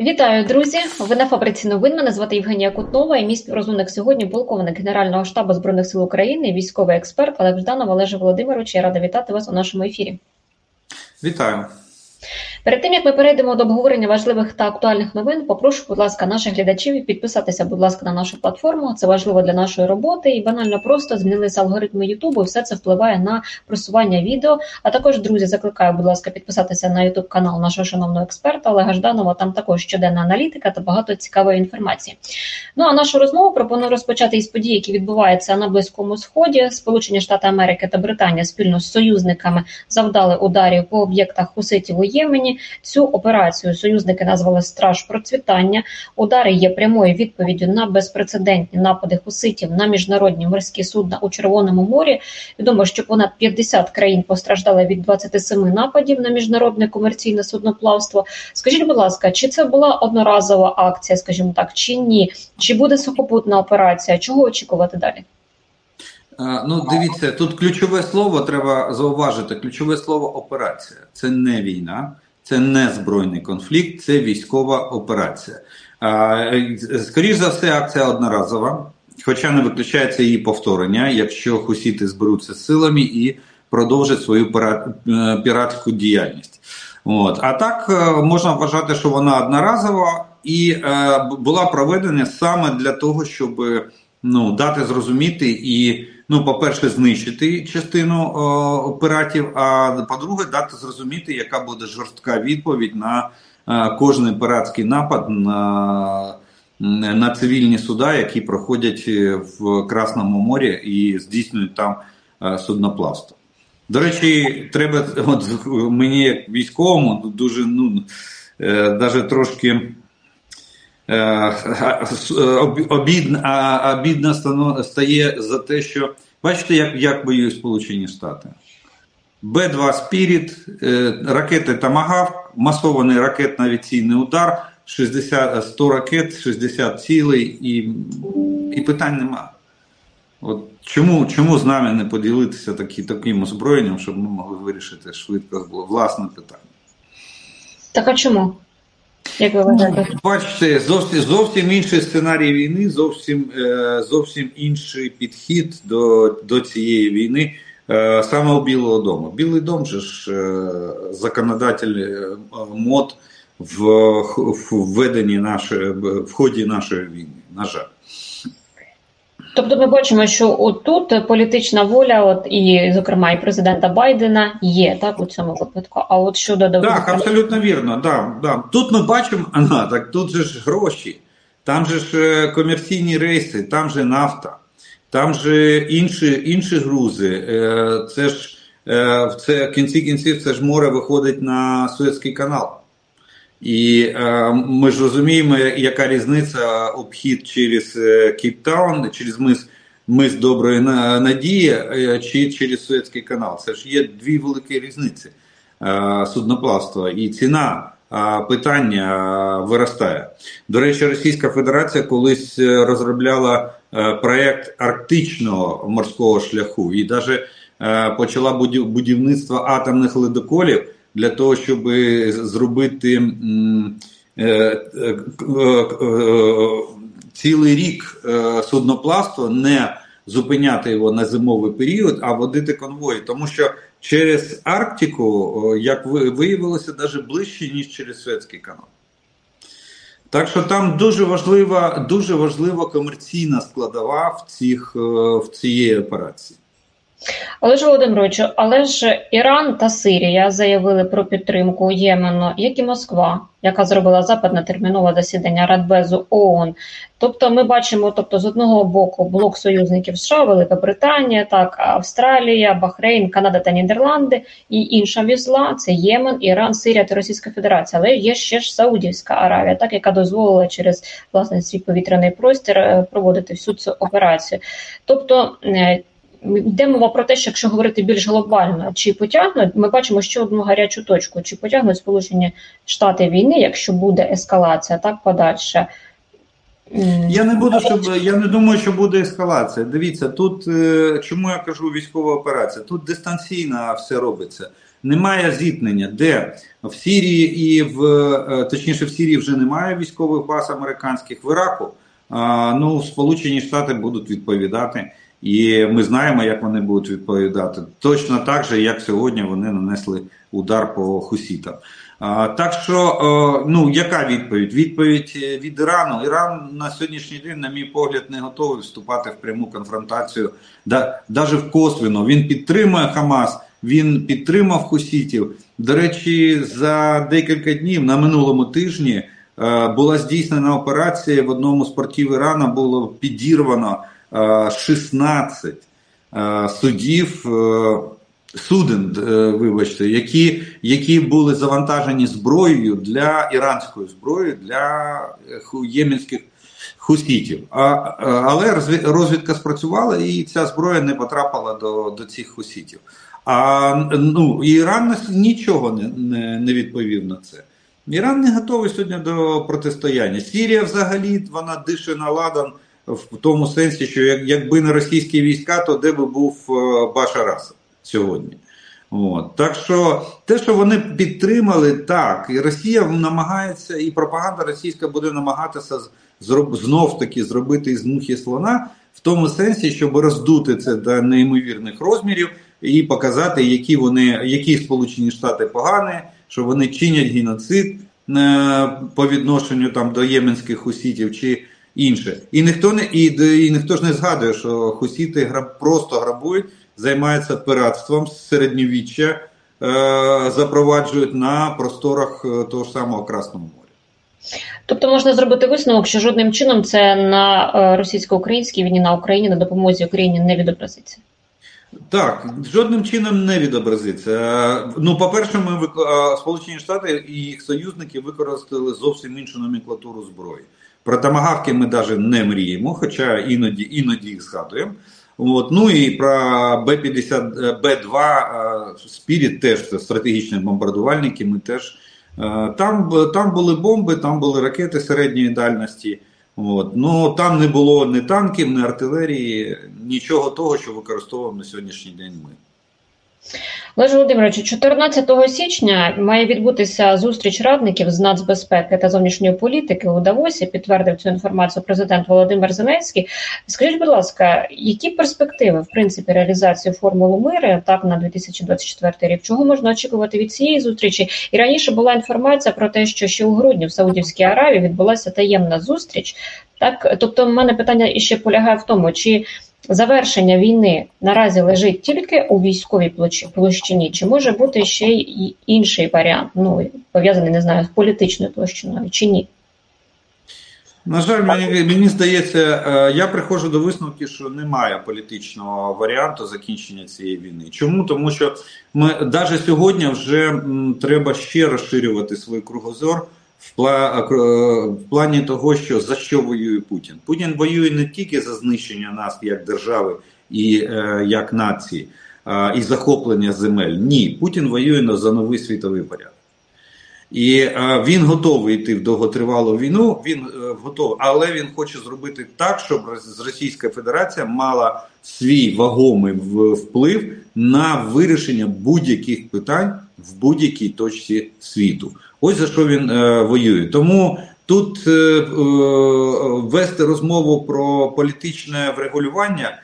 Вітаю, друзі! Ви на фабриці новин. Мене звати Євгенія Кутнова і мій співрозумник сьогодні полковник Генерального штабу збройних сил України, військовий експерт Олег Жданов Олеже Володимирович. Я рада вітати вас у нашому ефірі. Вітаю. Перед тим як ми перейдемо до обговорення важливих та актуальних новин, попрошу, будь ласка, наших глядачів підписатися, будь ласка, на нашу платформу. Це важливо для нашої роботи і банально просто змінилися алгоритми Ютубу. Все це впливає на просування відео. А також, друзі, закликаю, будь ласка, підписатися на Ютуб канал нашого шановного експерта Олега Жданова. Там також щоденна аналітика та багато цікавої інформації. Ну а нашу розмову пропоную розпочати із подій, які відбуваються на близькому сході. Сполучені Штати Америки та Британія спільно з союзниками завдали ударів по об'єктах хуситів у Ємені. Цю операцію союзники назвали Страж процвітання. Удари є прямою відповіддю на безпрецедентні напади хуситів на міжнародні морські судна у Червоному морі. Відомо, що понад 50 країн постраждали від 27 нападів на міжнародне комерційне судноплавство. Скажіть, будь ласка, чи це була одноразова акція, скажімо так, чи ні? Чи буде сухопутна операція? Чого очікувати далі? Ну, дивіться, тут ключове слово треба зауважити. Ключове слово операція. Це не війна, це не збройний конфлікт, це військова операція. Скоріше за все, акція одноразова, хоча не виключається її повторення, якщо хусіти зберуться силами і продовжать свою е, піратську діяльність. От. А так е, можна вважати, що вона одноразова і е, була проведена саме для того, щоб ну, дати зрозуміти і ну, по-перше, знищити частину о, пиратів, а по-друге, дати зрозуміти, яка буде жорстка відповідь на о, кожний пиратський напад на на цивільні суда, які проходять в Красному морі і здійснюють там о, судноплавство. До речі, треба от мені, як військовому, дуже ну, е, навіть трошки. Е, обідно, обідно стає за те, що бачите, як як воюють Сполучені Штати. Б-2 Спіріт, е, ракети Тамагав, масований ракетно-авіаційний удар, 60, 100 ракет, 60 цілей і і питань нема. От Чому чому з нами не поділитися такі, таким озброєнням, щоб ми могли вирішити швидко власне питання? Так а чому? Як ви? Ну, бачите, зовсім зовсім інший сценарій війни, зовсім е, зовсім інший підхід до до цієї війни е, саме у Білого Дому. Білий дом же ж е, законодатель мод в введенні нашої в ході нашої війни. На жаль. Тобто ми бачимо, що отут політична воля, от і, зокрема, і президента Байдена є так у цьому випадку. А от щодо Так, абсолютно вірно. Да, да. Тут ми бачимо, ага, так тут же ж гроші, там же ж е, комерційні рейси, там же нафта, там же інші інші грузи. Е, це ж е, в це в кінці кінців це ж море виходить на Суецький канал. І е, ми ж розуміємо, яка різниця обхід через е, Кейптаун, через мис мис Доброї Надії е, чи через Суецький канал. Це ж є дві великі різниці е, судноплавства і ціна. Питання виростає. До речі, Російська Федерація колись е, розробляла проєкт арктичного морського шляху і навіть почала будівництво атомних ледоколів для того, щоб зробити е, е, е, цілий рік судноплавство, не зупиняти його на зимовий період, а водити конвої. Тому що через Арктику, як виявилося, навіть ближче, ніж через Суецький канал. Так що там дуже важлива дуже важлива комерційна складова в цих, в цієї операції. Але ж Володимировичу, але ж Іран та Сирія заявили про підтримку Ємену, як і Москва, яка зробила запит термінове засідання Радбезу ООН. Тобто, ми бачимо, тобто, з одного боку блок союзників США, Велика Британія, так Австралія, Бахрейн, Канада та Нідерланди, і інша візла це Ємен, Іран, Сирія та Російська Федерація. Але є ще ж Саудівська Аравія, так яка дозволила через власне свій повітряний простір е, проводити всю цю операцію. Тобто. Йде мова про те, що якщо говорити більш глобально, чи потягнуть, ми бачимо ще одну гарячу точку: чи потягнуть Сполучені Штати війни, якщо буде ескалація, так подальше. Я не буду, щоб я не думаю, що буде ескалація. Дивіться, тут е, чому я кажу військова операція? Тут дистанційно все робиться. немає зіткнення, де в Сірії і в е, точніше в Сірії вже немає військових баз американських в Іраку. Ну, Сполучені Штати будуть відповідати, і ми знаємо, як вони будуть відповідати. Точно так же, як сьогодні вони нанесли удар по хусітам. Так що, ну яка відповідь? Відповідь е, від Ірану. Іран на сьогоднішній день, на мій погляд, не готовий вступати в пряму конфронтацію, навіть в косвіно. Він підтримує Хамас, він підтримав Хусітів. До речі, за декілька днів на минулому тижні е, була здійснена операція в одному з портів Ірана було підірвано 16 е, судів суден, е, вибачте, які які були завантажені зброєю для іранської зброї для єменських хусітів. А, Але розвідка спрацювала і ця зброя не потрапила до до цих хусітів. А ну, Іран нічого не, не, не відповів на це. Іран не готовий сьогодні до протистояння. Сірія взагалі вона дише на ладан в тому сенсі, що якби не російські війська, то де би був е, Башар Асад сьогодні. От. Так що те, що вони підтримали, так, і Росія намагається, і пропаганда російська буде намагатися знов таки зробити із мухи слона в тому сенсі, щоб роздути це до неймовірних розмірів і показати, які вони, які Сполучені Штати погані, що вони чинять геноцид е, по відношенню там до єменських хусітів чи інше. І ніхто не і, і ніхто ж не згадує, що хусіти граб, просто грабують займаються пиратством з середньовіччя, е, запроваджують на просторах е, того ж самого Красного моря. Тобто можна зробити висновок, що жодним чином це на е, російсько-українській війні на Україні на допомозі Україні не відобразиться. Так, жодним чином не відобразиться. Ну, по-перше, ми Сполучені Штати і їх союзники використали зовсім іншу номенклатуру зброї. Про томагавки ми навіть не мріємо, хоча іноді іноді їх згадуємо. От. Ну і про Б-50, Б-2 Спіріт теж це стратегічні бомбардувальники. Ми теж е, там там були бомби, там були ракети середньої дальності. От. Ну там не було ні танків, ні артилерії, нічого того, що використовуємо на сьогоднішній день ми. Олеже Володимировичу, 14 січня має відбутися зустріч радників з нацбезпеки та зовнішньої політики у Давосі. Підтвердив цю інформацію президент Володимир Зеленський. Скажіть, будь ласка, які перспективи в принципі реалізації формули миру так на 2024 рік? Чого можна очікувати від цієї зустрічі? І раніше була інформація про те, що ще у грудні в Саудівській Аравії відбулася таємна зустріч. Так, тобто, в мене питання іще полягає в тому, чи завершення війни наразі лежить тільки у військовій площині, чи може бути ще й інший варіант, ну пов'язаний не знаю з політичною площиною чи ні? На жаль, мені мені здається, е, я приходжу до висновки, що немає політичного варіанту закінчення цієї війни. Чому? Тому що ми навіть сьогодні вже м, треба ще розширювати свій кругозор в плані того, що за що воює Путін. Путін воює не тільки за знищення нас як держави і е, як нації, е, і захоплення земель. Ні, Путін воює за новий світовий порядок. І е, він готовий йти в довготривалу війну. Він е, готовий, але він хоче зробити так, щоб Російська Федерація мала свій вагомий вплив на вирішення будь-яких питань в будь-якій точці світу. Ось за що він е, воює. Тому тут е, е, вести розмову про політичне врегулювання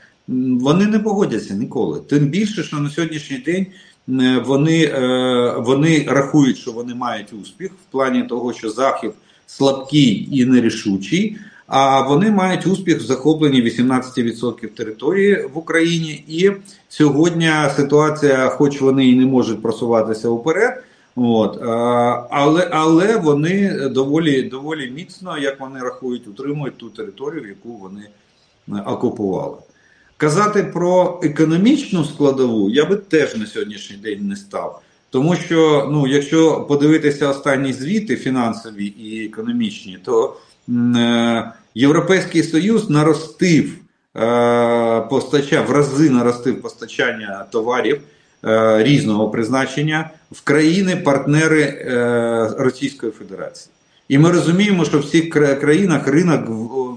вони не погодяться ніколи. Тим більше, що на сьогоднішній день е, вони, е, вони рахують, що вони мають успіх в плані того, що захід слабкий і нерішучий. А вони мають успіх в захопленні 18% території в Україні. І сьогодні ситуація, хоч вони і не можуть просуватися вперед, От, Але але вони доволі доволі міцно, як вони рахують, утримують ту територію, яку вони е, окупували. Казати про економічну складову я би теж на сьогоднішній день не став. Тому що, ну, якщо подивитися останні звіти фінансові і економічні, то е, Європейський Союз наростив е, постачання в рази наростив постачання товарів. Е, різного призначення в країни-партнери е, Російської Федерації. І ми розуміємо, що в цих країнах ринок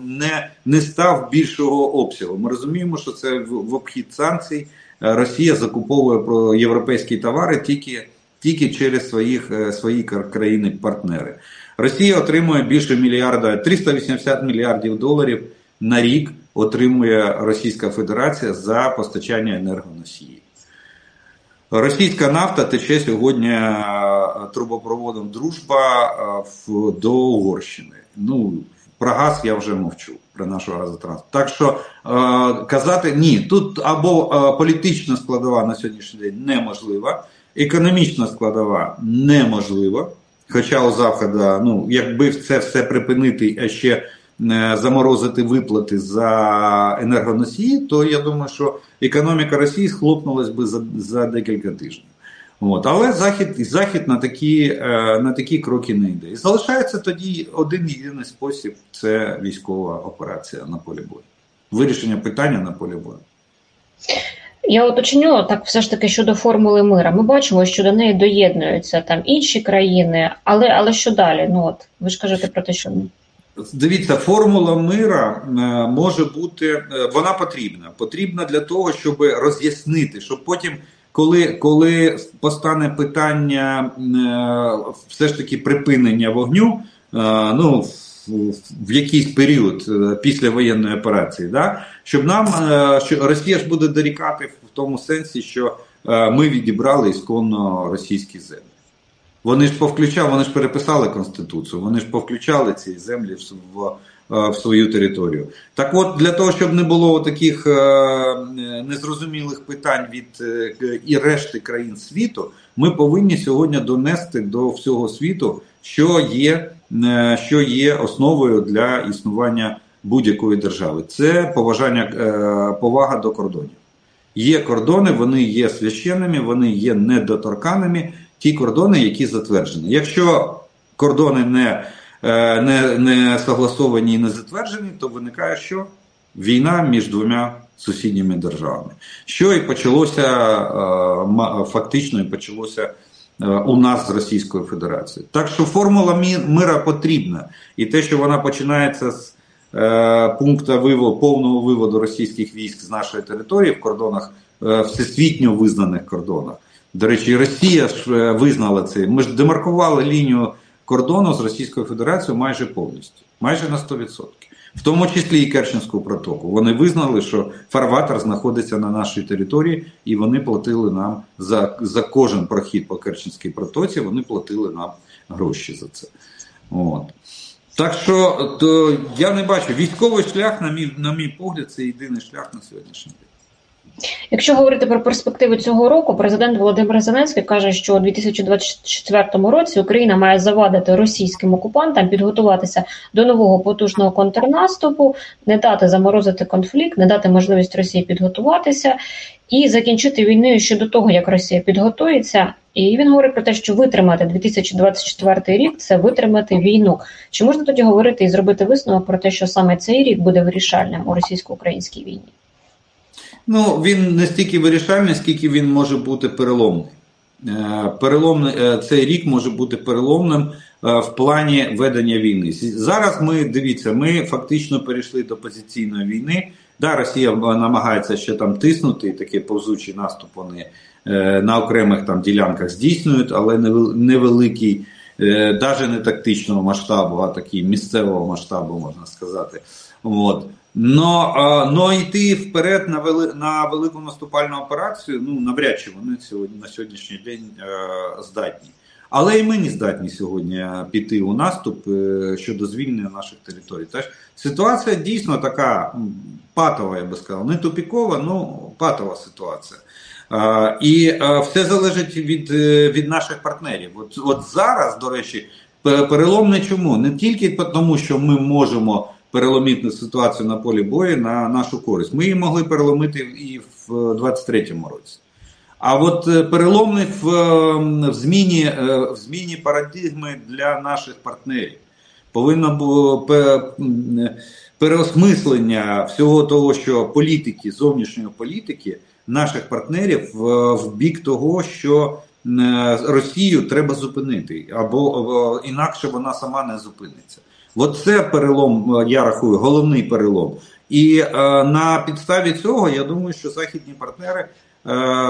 не не став більшого обсягу. Ми розуміємо, що це в обхід санкцій, Росія закуповує європейські товари тільки тільки через своїх свої країни-партнери. Росія отримує більше мільярда 380 мільярдів доларів на рік отримує Російська Федерація за постачання енергоносіїв. Російська нафта тече сьогодні е, трубопроводом Дружба е, до Угорщини. Ну, про газ я вже мовчу, про нашу газотранспорт. Так що е, казати ні, тут або політична складова на сьогоднішній день неможлива, економічна складова неможлива. Хоча у Заходу, ну, якби це все припинити, а ще заморозити виплати за енергоносії, то я думаю, що економіка Росії схлопнулась би за за декілька тижнів. От. Але Захід Захід на такі е, на такі кроки не йде. І залишається тоді один єдиний спосіб це військова операція на полі бою. Вирішення питання на полі бою. Я уточню так, все ж таки щодо формули мира. Ми бачимо, що до неї доєднуються там інші країни, але але що далі? Ну от ви ж кажете про те, що Дивіться, формула мира е, може бути, е, вона потрібна. Потрібна для того, щоб роз'яснити, щоб потім, коли коли постане питання е, все ж таки припинення вогню, ну в якийсь період після воєнної операції, да, щоб нам що Росія ж буде дорікати в тому сенсі, що ми відібрали ісконно російські землі. Вони ж повключали, вони ж переписали Конституцію, вони ж повключали ці землі в, в, е, в свою територію. Так от, для того, щоб не було таких е, незрозумілих питань від е, і решти країн світу, ми повинні сьогодні донести до всього світу, що є, е, що є основою для існування будь-якої держави. Це поважання, е, повага до кордонів. Є кордони, вони є священними, вони є недоторканими ті кордони, які затверджені. Якщо кордони не е, не, не согласовані і не затверджені, то виникає що? Війна між двома сусідніми державами. Що і почалося е, фактично і почалося е, у нас з Російською Федерацією. Так що формула мира потрібна, і те, що вона починається з пункту виводу, повного виводу російських військ з нашої території в кордонах всесвітньо визнаних кордонах. До речі, Росія ж е, визнала це. Ми ж демаркували лінію кордону з Російською Федерацією майже повністю, майже на 100%. В тому числі і Керченську протоку. Вони визнали, що фарватер знаходиться на нашій території, і вони платили нам за за кожен прохід по Керченській протоці, вони платили нам гроші за це. От. Так що то я не бачу військовий шлях, на мій, на мій погляд, це єдиний шлях на сьогоднішній день. Якщо говорити про перспективи цього року, президент Володимир Зеленський каже, що у 2024 році Україна має завадити російським окупантам підготуватися до нового потужного контрнаступу, не дати заморозити конфлікт, не дати можливість Росії підготуватися і закінчити війну ще до того, як Росія підготується. І він говорить про те, що витримати 2024 рік це витримати війну. Чи можна тоді говорити і зробити висновок про те, що саме цей рік буде вирішальним у російсько-українській війні? Ну, він не стільки вирішальний, скільки він може бути переломний. Е, переломний е, цей рік може бути переломним е, в плані ведення війни. Зараз ми дивіться, ми фактично перейшли до позиційної війни. Да, Росія намагається ще там тиснути, і такі повзучий наступ вони на окремих там ділянках здійснюють, але невеликий, навіть не тактичного масштабу, а такий місцевого масштабу, можна сказати. От. Но но йти вперед на вели, на велику наступальну операцію, ну навряд чи вони сьогодні на сьогоднішній день е, здатні. Але і ми не здатні сьогодні піти у наступ е, щодо звільнення наших територій. Тож ситуація дійсно така патова, я би сказав, не тупікова, ну патова ситуація. Е, і е, все залежить від е, від наших партнерів. От, От зараз, до речі, переломне чому? Не тільки тому, що ми можемо переломити ситуацію на полі бою на нашу користь. Ми її могли переломити і в 23-му році. А от е, переломний в, в зміні е, в зміні парадигми для наших партнерів повинно було переосмислення всього того, що політики, зовнішньої політики наших партнерів в, бік того, що е, Росію треба зупинити, або інакше вона сама не зупиниться. От це перелом, е, я рахую, головний перелом. І е, на підставі цього я думаю, що західні партнери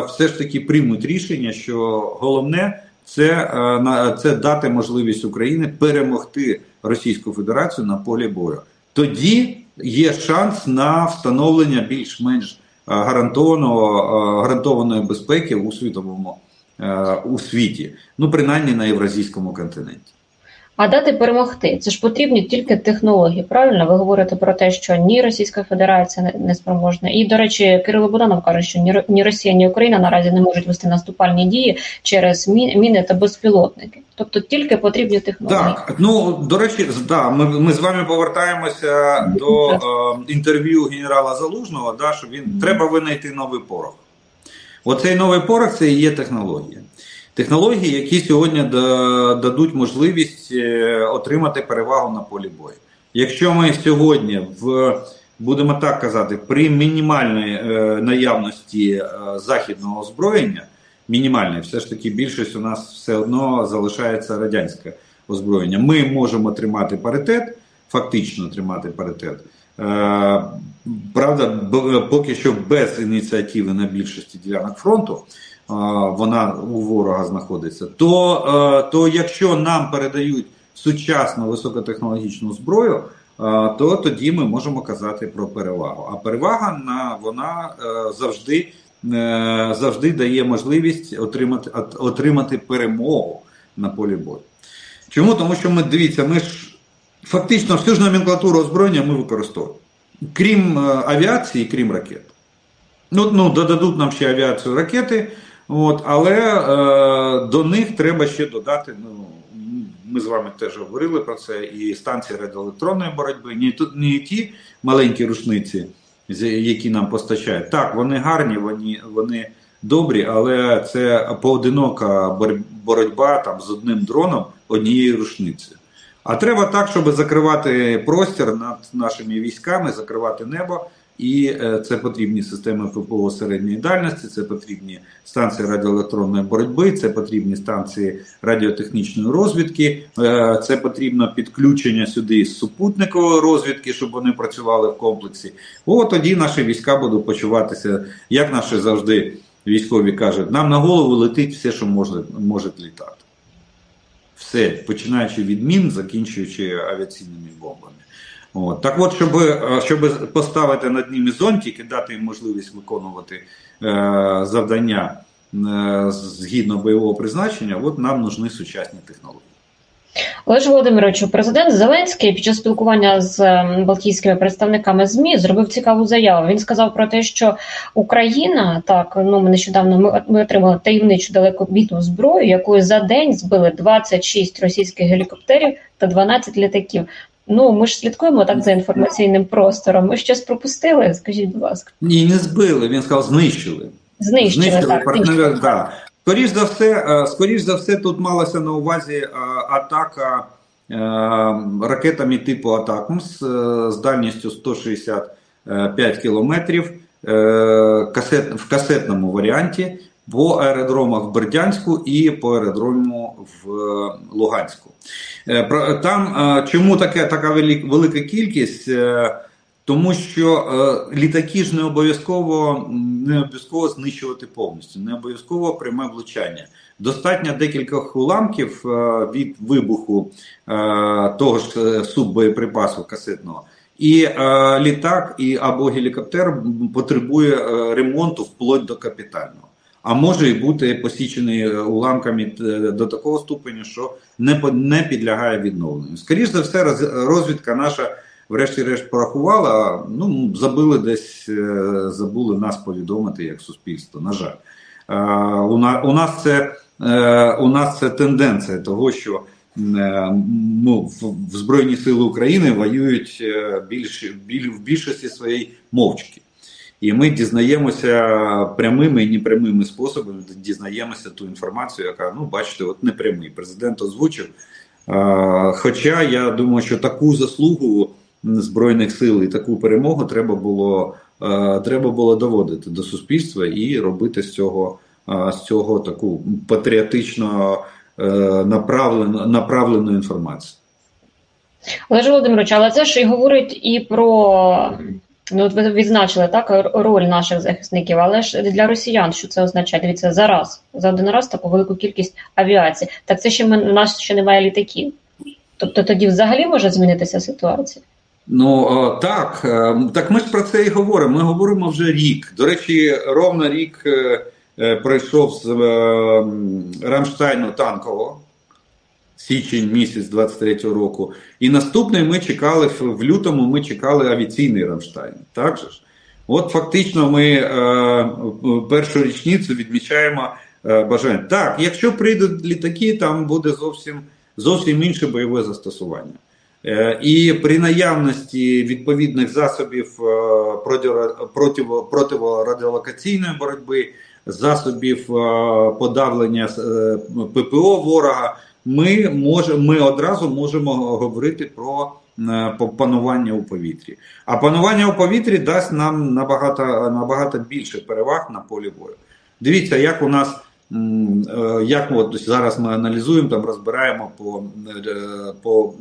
все ж таки приймуть рішення, що головне це, це дати можливість Україні перемогти Російську Федерацію на полі бою. Тоді є шанс на встановлення більш-менш гарантованого гарантованої безпеки у світовому у світі, ну принаймні на євразійському континенті. А дати перемогти це ж потрібні тільки технології. Правильно, ви говорите про те, що ні Російська Федерація не спроможна. І до речі, Кирило Буданов каже, що ні Росія, ні Україна наразі не можуть вести наступальні дії через міни та безпілотники. Тобто тільки потрібні технології. Так, ну до речі, да, ми ми з вами повертаємося до е, інтерв'ю генерала Залужного. Да, що він треба винайти новий порох. Оцей новий порох це і є технологія технології, які сьогодні дадуть можливість е, отримати перевагу на полі бою. Якщо ми сьогодні в будемо так казати, при мінімальній е, наявності е, західного озброєння, мінімальної, все ж таки більшість у нас все одно залишається радянське озброєння. Ми можемо отримати паритет, фактично тримати паритет. Правда, поки що без ініціативи на більшості ділянок фронту вона у ворога знаходиться, то е, то якщо нам передають сучасну високотехнологічну зброю, е, то тоді ми можемо казати про перевагу. А перевага на вона е, завжди завжди дає можливість отримати отримати перемогу на полі бою. Чому? Тому що ми дивіться, ми ж фактично всю ж номенклатуру озброєння ми використовуємо, крім авіації, крім ракет. Ну, ну, Додадуть нам ще авіацію ракети. От, Але е, до них треба ще додати. ну, Ми з вами теж говорили про це, і станції радіоелектронної боротьби, не, не ті маленькі рушниці, які нам постачають. Так, вони гарні, вони вони добрі, але це поодинока боротьба там, з одним дроном однією рушницею. А треба так, щоб закривати простір над нашими військами, закривати небо. І е, це потрібні системи ППО середньої дальності, це потрібні станції радіоелектронної боротьби, це потрібні станції радіотехнічної розвідки, е, це потрібно підключення сюди з супутникової розвідки, щоб вони працювали в комплексі. О, тоді наші війська будуть почуватися, як наші завжди військові кажуть, нам на голову летить все, що може, може літати. Все, починаючи від мін, закінчуючи авіаційними бомбами. От. Так от, щоб е, щоб поставити над ними зонтик і дати їм можливість виконувати е, завдання е, згідно бойового призначення, от нам нужні сучасні технології. Олеж Володимировичу, президент Зеленський під час спілкування з балтійськими представниками змі зробив цікаву заяву. Він сказав про те, що Україна так ну ми нещодавно ми, ми отримали таємничу далекобітну зброю, якою за день збили 26 російських гелікоптерів та 12 літаків. Ну, ми ж слідкуємо так за інформаційним простором. Ми щось пропустили, скажіть, будь ласка. Ні, не збили, він сказав, знищили. Знищили, знищили так. Партнери, да. Скоріш за все, е, скоріш за все, тут малася на увазі е, атака е, ракетами типу Атакмс з дальністю 165 кілометрів в касетному варіанті по аеродромах в Бердянську і по аеродрому в Луганську. Е, там е, чому таке, така велика кількість? Е, тому що літаки ж не обов'язково не обов'язково знищувати повністю, не обов'язково пряме влучання. Достатньо декількох уламків від вибуху того ж суббоєприпасу касетного. І е, літак і або гелікоптер потребує е, ремонту вплоть до капітального а може і бути посічений е, уламками е, до такого ступеню, що не не підлягає відновленню. Скоріше за все, розвідка наша, врешті-решт, порахувала. Ну забили десь, е, забули нас повідомити як суспільство. На жаль, у нас це у нас це тенденція того, що ну, в Збройні Сили України воюють більш, в більшості своєї мовчки. І ми дізнаємося прямими і непрямими способами, дізнаємося ту інформацію, яка, ну, бачите, от непрямий. Президент озвучив. Хоча я думаю, що таку заслугу Збройних сил і таку перемогу треба було треба було доводити до суспільства і робити з цього з цього таку патріотично е, направлену, направлену інформацію. Олеже Володимирович, але це ж і говорить і про Ну, от ви відзначили так роль наших захисників, але ж для росіян, що це означає? Дивіться, зараз за один раз таку велику кількість авіації. Так це ще ми у нас ще немає літаків. Тобто тоді взагалі може змінитися ситуація? Ну так, е, так ми ж про це і говоримо. Ми говоримо вже рік. До речі, ровно рік е, е, пройшов з Рамштайну танкового. Січень місяць 23-го року. І наступний ми чекали в лютому. Ми чекали авіаційний Рамштайн. Так же ж? От фактично, ми е, першу річницю відмічаємо е, бажання. Так, якщо прийдуть літаки, там буде зовсім зовсім інше бойове застосування. Е, і при наявності відповідних засобів е, противорадіолокаційної боротьби, засобів е, подавлення ППО ворога ми може, ми одразу можемо говорити про е, панування у повітрі. А панування у повітрі дасть нам набагато набагато більше переваг на полі бою. Дивіться, як у нас. Е, як от зараз ми аналізуємо, там розбираємо по е, по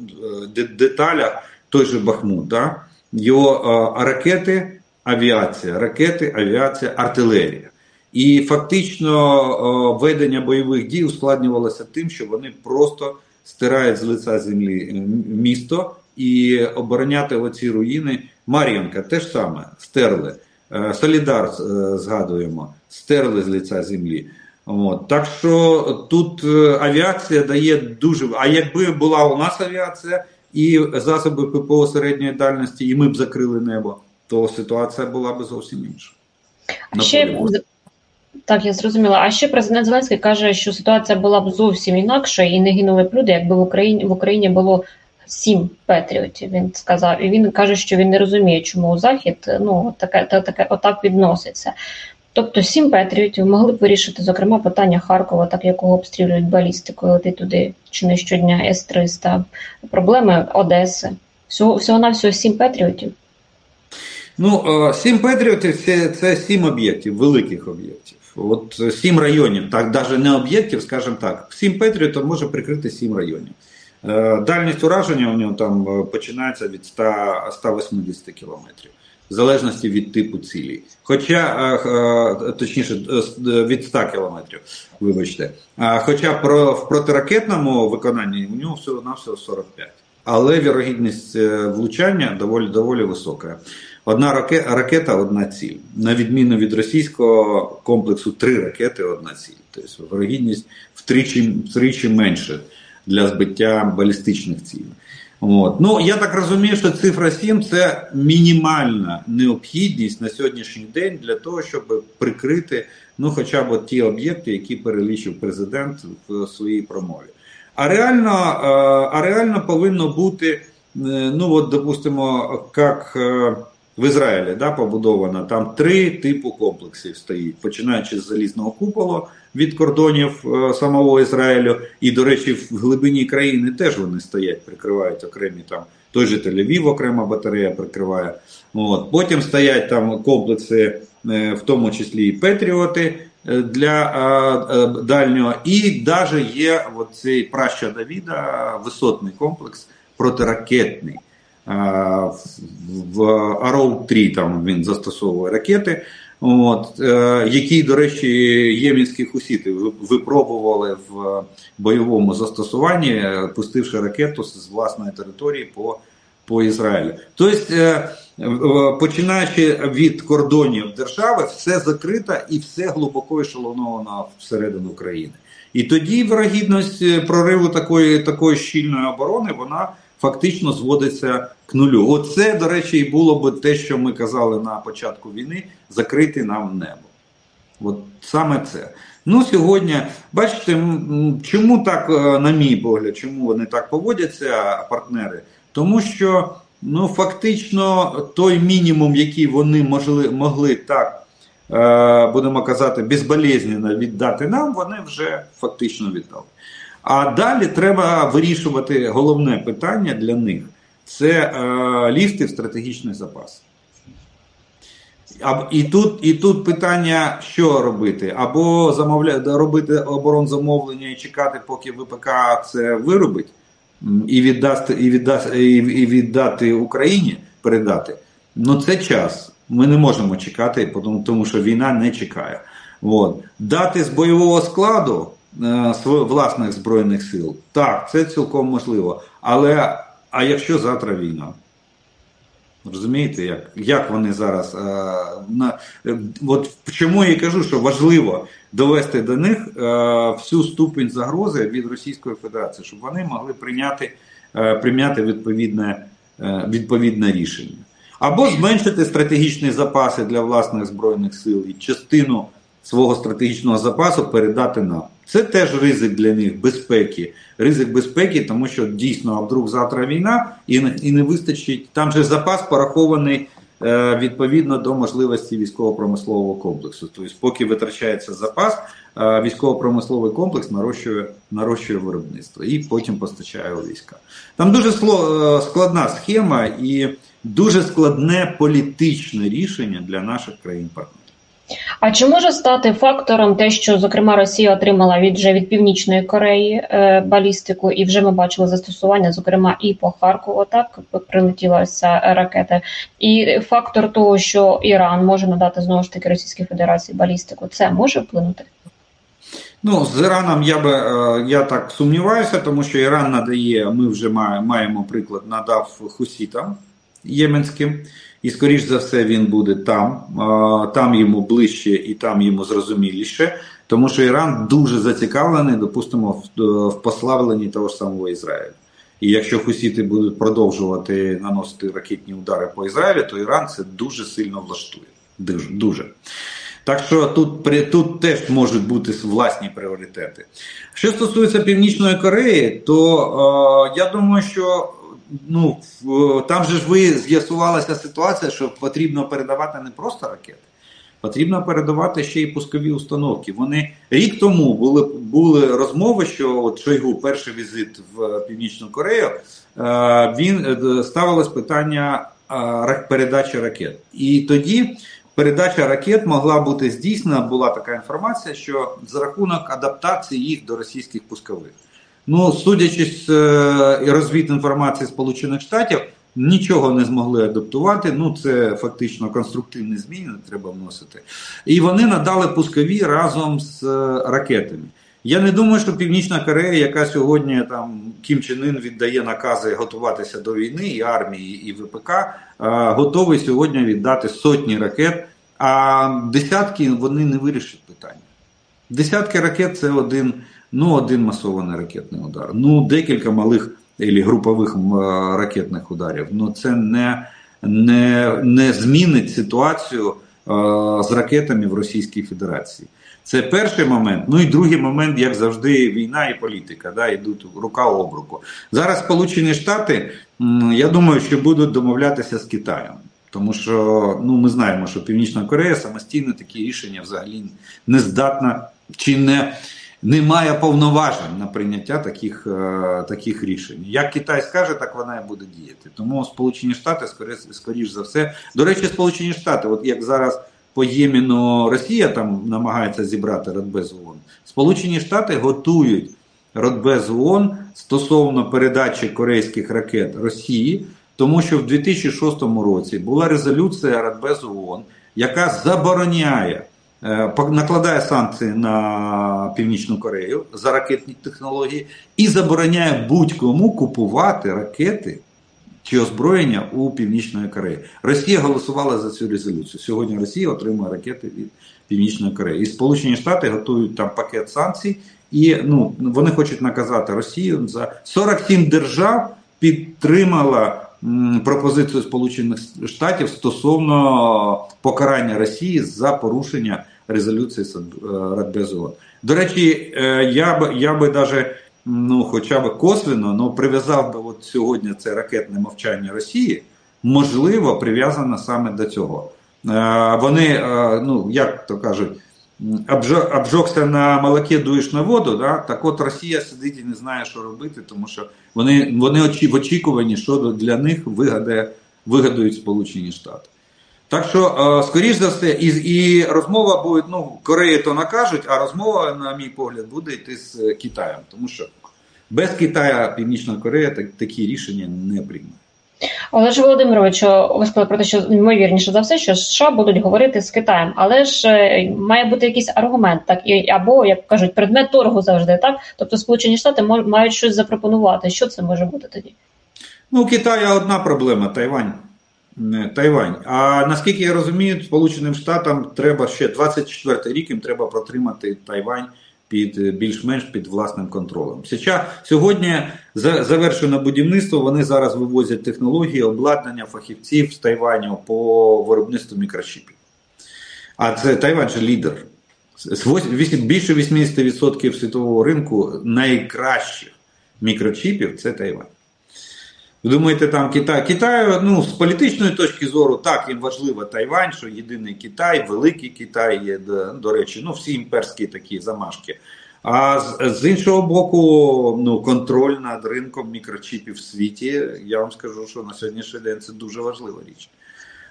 деталях той же Бахмут, да? його ракети, авіація, ракети, авіація, артилерія. І фактично ведення бойових дій ускладнювалося тим, що вони просто стирають з лиця землі місто і обороняти оці руїни. Мар'їнка теж саме стерли. Е, Солідар е, згадуємо, стерли з лиця землі. От. Так що тут е, авіація дає дуже. А якби була у нас авіація і засоби ППО середньої дальності, і ми б закрили небо, то ситуація була б зовсім інша. Ще так, я зрозуміла. А ще президент Зеленський каже, що ситуація була б зовсім інакша і не гинули б люди, якби в Україні в Україні було сім патріотів. Він сказав, і він каже, що він не розуміє, чому захід ну таке та таке отак відноситься. Тобто сім патріотів могли б вирішити, зокрема, питання Харкова, так якого обстрілюють балістикою, летить туди чи не щодня С-300, проблеми Одеси. Всього всього на всього сім патріотів. Ну, сім патріотів це, це сім об'єктів, великих об'єктів. От сім районів, так навіть не об'єктів, скажімо так, сім Петріотів може прикрити сім районів. Е, дальність ураження у нього там е, починається від 100, 180 кілометрів, в залежності від типу цілі. Хоча, е, точніше, від 100 кілометрів, вибачте. Хоча в протиракетному виконанні у нього всього на всього 45. Але вірогідність влучання доволі доволі висока. Одна ракета, одна ціль. На відміну від російського комплексу, три ракети, одна ціль. Тобто вирогідність втричі втричі менше для збиття балістичних цілей. От. Ну, Я так розумію, що цифра 7 це мінімальна необхідність на сьогоднішній день для того, щоб прикрити ну, хоча б ті об'єкти, які перелічив президент в своїй промові. А реально е, а реально повинно бути, е, ну от, допустимо, як е, в Ізраїлі да, побудовано, там три типу комплексів стоїть, починаючи з залізного куполу від кордонів е, самого Ізраїлю, і, до речі, в глибині країни теж вони стоять, прикривають окремі там. Той же Тель-Авів окрема батарея прикриває. От. Потім стоять там комплекси, е, в тому числі і Петріоти е, для дальнього. І навіть є цей праща Давіда, висотний комплекс протиракетний в Арроу 3 там він застосовує ракети, от, е, які, до речі, ємінські хусіти випробували в бойовому застосуванні, пустивши ракету з власної території по по Ізраїлю. Тобто, е, починаючи від кордонів держави, все закрито і все глибоко ешелоновано всередину країни. І тоді вирогідність е, прориву такої такої щільної оборони вона фактично зводиться к нулю. Оце, до речі, і було б те, що ми казали на початку війни, закрити нам небо. От саме це. Ну, сьогодні, бачите, чому так, е, на мій погляд, чому вони так поводяться, партнери? Тому що ну, фактично той мінімум, який вони могли, могли так, е, будемо казати, безболезненно віддати нам, вони вже фактично віддали. А далі треба вирішувати головне питання для них це е, ліфти в стратегічний запас. І тут і тут питання, що робити? Або замовля... робити оборонзамовлення і чекати, поки ВПК це виробить, і віддасти, і віддасти, і віддати Україні передати. Ну це час. Ми не можемо чекати, тому що війна не чекає. От. Дати з бойового складу власних Збройних сил, так, це цілком можливо. Але а якщо завтра війна? Розумієте, як як вони зараз. Е, на, е, от Чому я кажу, що важливо довести до них е, всю ступінь загрози від Російської Федерації, щоб вони могли прийняти е, прийняти відповідне, е, відповідне рішення. Або зменшити стратегічні запаси для власних збройних сил і частину свого стратегічного запасу передати нам. Це теж ризик для них безпеки. Ризик безпеки, тому що дійсно а вдруг завтра війна і і не вистачить. Там же запас порахований е, відповідно до можливості військово-промислового комплексу. Тобто, поки витрачається запас, е, військово-промисловий комплекс нарощує нарощує виробництво і потім постачає війська. Там дуже е, складна схема і дуже складне політичне рішення для наших країн-партнерів. А чи може стати фактором те, що зокрема Росія отримала від вже від Північної Кореї е, балістику, і вже ми бачили застосування, зокрема і по Харкову, так прилетілася ракета, і фактор того, що Іран може надати знову ж таки Російській Федерації балістику, це може вплинути? Ну з Іраном я би е, я так сумніваюся, тому що Іран надає. Ми вже маємо приклад, надав хусітам єменським. І, скоріш за все, він буде там, там йому ближче і там йому зрозуміліше, тому що Іран дуже зацікавлений, допустимо, в пославленні того ж самого Ізраїлю. І якщо хусіти будуть продовжувати наносити ракетні удари по Ізраїлю, то Іран це дуже сильно влаштує. Дуже. дуже. Так що тут тут теж можуть бути власні пріоритети. Що стосується Північної Кореї, то е, я думаю, що ну там же ж ви з'ясувалася ситуація, що потрібно передавати не просто ракети, потрібно передавати ще й пускові установки. Вони рік тому були були розмови, що от Шойгу, перший візит в Північну Корею, е, він е, ставилось питання е, передачі ракет. І тоді. Передача ракет могла бути здійснена. Була така інформація, що за рахунок адаптації їх до російських пускових. Ну, судячи з е, розвід інформації Сполучених Штатів, нічого не змогли адаптувати. Ну, це фактично конструктивні зміни, треба вносити. І вони надали пускові разом з е, ракетами. Я не думаю, що Північна Корея, яка сьогодні там Кім Чен Ін віддає накази готуватися до війни, і армії, і ВПК, е, готовий сьогодні віддати сотні ракет, а десятки вони не вирішать питання. Десятки ракет це один ну один масований ракетний удар, ну декілька малих або групових ракетних ударів. Ну це не не, не змінить ситуацію е, з ракетами в Російській Федерації. Це перший момент. Ну і другий момент, як завжди, війна і політика. да, Йдуть рука об руку. Зараз Сполучені Штати, я думаю, що будуть домовлятися з Китаєм. Тому що ну, ми знаємо, що Північна Корея самостійно такі рішення взагалі не здатна чи не немає повноважень на прийняття таких е, таких рішень. Як Китай скаже, так вона і буде діяти. Тому Сполучені Штати, скоріш за все, до речі, Сполучені Штати, от як зараз по Єміну Росія там намагається зібрати Радбез ООН, Сполучені Штати готують Радбез ООН стосовно передачі корейських ракет Росії, тому що в 2006 році була резолюція Радбез ООН, яка забороняє. Е, накладає санкції на Північну Корею за ракетні технології і забороняє будь-кому купувати ракети чи озброєння у Північної Кореї. Росія голосувала за цю резолюцію. Сьогодні Росія отримує ракети від Північної Кореї. І Сполучені Штати готують там пакет санкцій, і ну вони хочуть наказати Росію за 47 держав підтримала пропозицію Сполучених Штатів стосовно покарання Росії за порушення резолюції е, Радбезу ООН. До речі, е, я би я би даже, ну, хоча б косвенно, ну, прив'язав би от сьогодні це ракетне мовчання Росії, можливо, прив'язано саме до цього. Е, вони, ну як то кажуть, обжогся на молоке, дуєш на воду. Да? Так от Росія сидить і не знає, що робити, тому що вони вони в очікуванні, що для них вигадає, вигадують Сполучені Штати. Так що, е, скоріш за все, і і розмова буде, ну, Кореї то накажуть, а розмова, на мій погляд, буде йти з Китаєм. Тому що без Китаю Північна Корея так, такі рішення не прийме. Олеже Володимировичу, ви сказали про те, що ймовірніше за все, що США будуть говорити з Китаєм, але ж е, має бути якийсь аргумент, так і або як кажуть, предмет торгу завжди так. Тобто, Сполучені Штати мають щось запропонувати. Що це може бути тоді? Ну, у Китаю одна проблема Тайвань. Тайвань. А наскільки я розумію, Сполученим Штатам треба ще 24 рік їм треба протримати Тайвань під більш-менш під власним контролем. Сьогодні завершено будівництво. Вони зараз вивозять технології, обладнання фахівців з Тайваню по виробництву мікрочіпів. А це Тайвань же лідер. Більше 80% світового ринку найкращих мікрочіпів це Тайвань. Ви думаєте, там Китай Китаю, ну, з політичної точки зору, так, їм важливо Тайвань, що єдиний Китай, великий Китай є, до, речі, ну, всі імперські такі замашки. А з, з іншого боку, ну, контроль над ринком мікрочіпів в світі, я вам скажу, що на сьогоднішній день це дуже важлива річ.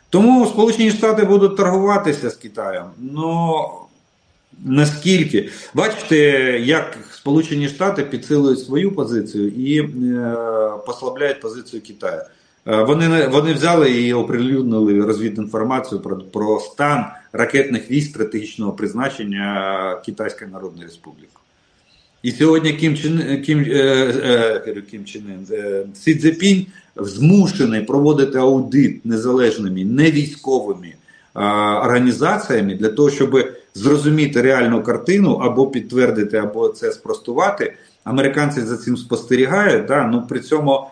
Тому Сполучені Штати будуть торгуватися з Китаєм. Ну наскільки бачите, як Сполучені Штати підсилують свою позицію і е, послабляють позицію Китаю. Е, вони вони взяли і оприлюднили розвідінформацію про про стан ракетних військ стратегічного призначення Китайської Народної Республіки. І сьогодні Кім Чен, Кім, е, е, Кім Чен е, Сі Цзепінь змушений проводити аудит незалежними невійськовими організаціями для того, щоб зрозуміти реальну картину або підтвердити, або це спростувати. Американці за цим спостерігають. Да? Ну при цьому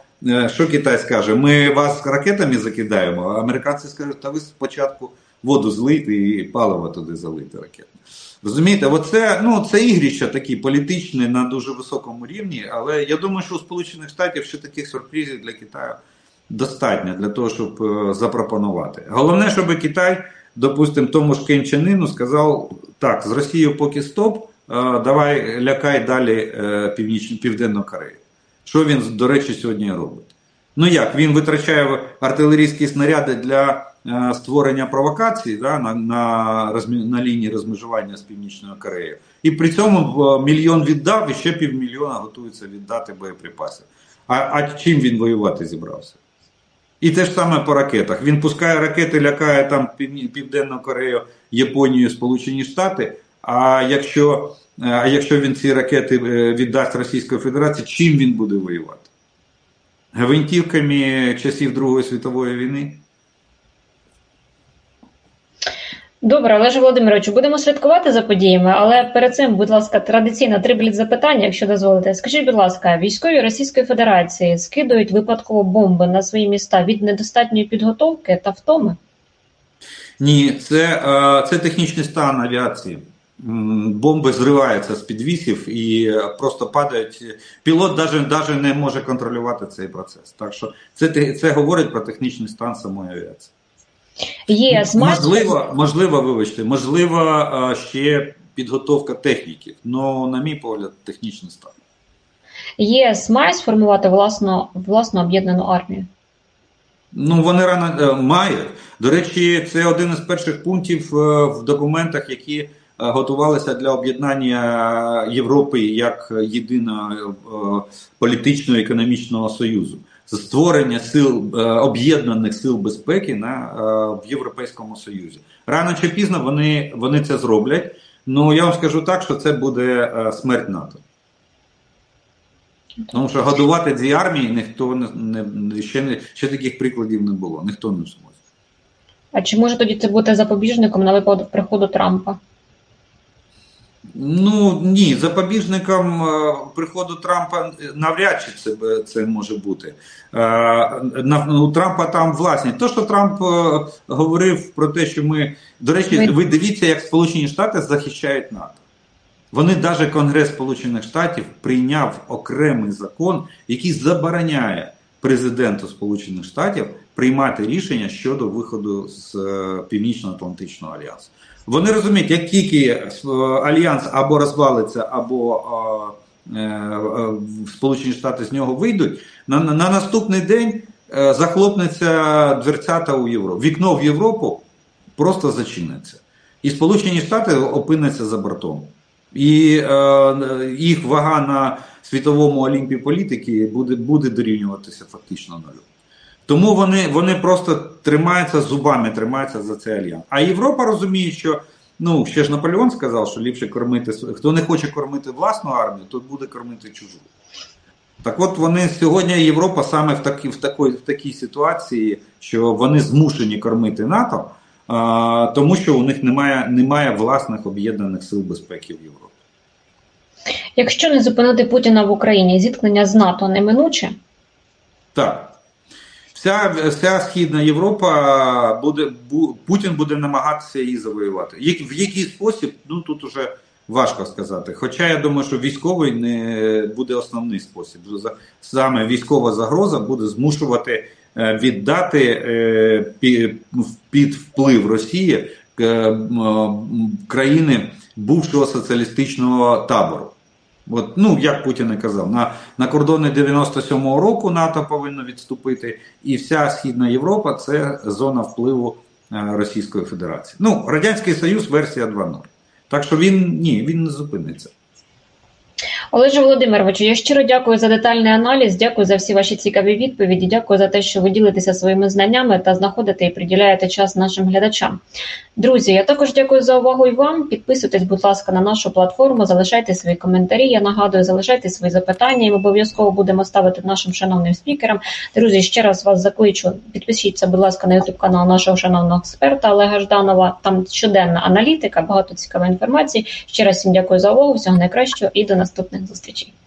що Китай скаже? Ми вас ракетами закидаємо, а американці скажуть, та ви спочатку воду злити і паливо туди залити ракетне. Розумієте, оце, ну, це ігрища такі політичні на дуже високому рівні, але я думаю, що у Сполучених Штатів ще таких сюрпризів для Китаю достатньо для того, щоб е, запропонувати. Головне, щоб Китай допустим, тому ж Кенчанину сказав: так, з Росією поки стоп, давай лякай далі е, Північ... Південну Корею. Що він, до речі, сьогодні робить? Ну як, він витрачає артилерійські снаряди для е, створення провокацій да, на на, розмі... на лінії розмежування з Північною Кореєю. І при цьому е, мільйон віддав і ще півмільйона готується віддати боєприпаси. А, а чим він воювати зібрався? І те ж саме по ракетах. Він пускає ракети, лякає там Південну Корею, Японію, Сполучені Штати. А якщо а якщо він ці ракети е, віддасть Російської Федерації, чим він буде воювати? Гвинтівками часів Другої світової війни? Добре, Олеже Володимировичу, будемо слідкувати за подіями, але перед цим, будь ласка, традиційно три бліт запитання, якщо дозволите. Скажіть, будь ласка, військові Російської Федерації скидують випадково бомби на свої міста від недостатньої підготовки та втоми? Ні, це е, це технічний стан авіації. Бомби зриваються з підвісів і просто падають. Пілот навіть, навіть не може контролювати цей процес. Так що це це говорить про технічний стан самої авіації. Є можливо, можливо, вибачте, можливо, ще підготовка техніків, але, на мій погляд, технічний стан. ЄС має сформувати власну власну об'єднану армію? Ну, вони рано е, мають. До речі, це один із перших пунктів е, в документах, які е, готувалися для об'єднання Європи як єдиного політичного економічного союзу створення сил е, об'єднаних сил безпеки на е, в Європейському Союзі. Рано чи пізно вони вони це зроблять. Ну я вам скажу так, що це буде е, смерть НАТО. Тому що годувати дві армії ніхто не, не ще не ще таких прикладів не було. Ніхто не зможе. А чи може тоді це бути запобіжником на випадок приходу Трампа? Ну ні, запобіжником е, приходу Трампа навряд чи це це може бути. Е, у Трампа там власні. То, що Трамп е, говорив про те, що ми. До речі, ви дивіться, як Сполучені Штати захищають НАТО. Вони навіть Конгрес Сполучених Штатів прийняв окремий закон, який забороняє президенту Сполучених Штатів приймати рішення щодо виходу з Північно-Атлантичного альянсу. Вони розуміють, як тільки е, альянс або розвалиться, або е, е, Сполучені Штати з нього вийдуть, на, на наступний день захлопнеться дверцята у Європу. Вікно в Європу просто зачиниться. І Сполучені Штати опиняться за бортом. І е, їх вага на світовому олімпі політики буде буде дорівнюватися фактично нулю. Тому вони вони просто тримаються зубами, тримаються за цей альянс. А Європа розуміє, що ну ще ж Наполеон сказав, що ліпше кормити хто не хоче кормити власну армію, то буде кормити чужу. Так от вони сьогодні Європа саме в такій в такій, в такій ситуації, що вони змушені кормити НАТО, а, тому що у них немає, немає власних об'єднаних сил безпеки в Європі. Якщо не зупинити Путіна в Україні, зіткнення з НАТО неминуче? Так. Вся вся Східна Європа буде бу, Путін буде намагатися її завоювати. В який спосіб, ну тут уже важко сказати. Хоча я думаю, що військовий не буде основний спосіб. Саме військова загроза буде змушувати е, віддати е, під вплив Росії е, країни бувшого соціалістичного табору. От, ну, як Путін і казав, на на кордони 97-го року НАТО повинно відступити, і вся Східна Європа це зона впливу Російської Федерації. Ну, Радянський Союз, версія 2.0. Так що він ні, він не зупиниться. Олеже Володимировичу, я щиро дякую за детальний аналіз. Дякую за всі ваші цікаві відповіді. Дякую за те, що ви ділитеся своїми знаннями та знаходите і приділяєте час нашим глядачам. Друзі, я також дякую за увагу і вам. Підписуйтесь, будь ласка, на нашу платформу, залишайте свої коментарі. Я нагадую, залишайте свої запитання, і ми обов'язково будемо ставити нашим шановним спікерам. Друзі, ще раз вас закличу. Підпишіться, будь ласка, на ютуб канал нашого шановного експерта Олега Жданова. Там щоденна аналітика, багато цікавої інформації. Ще раз всім дякую за увагу. Всього найкращого і до наступних menos os.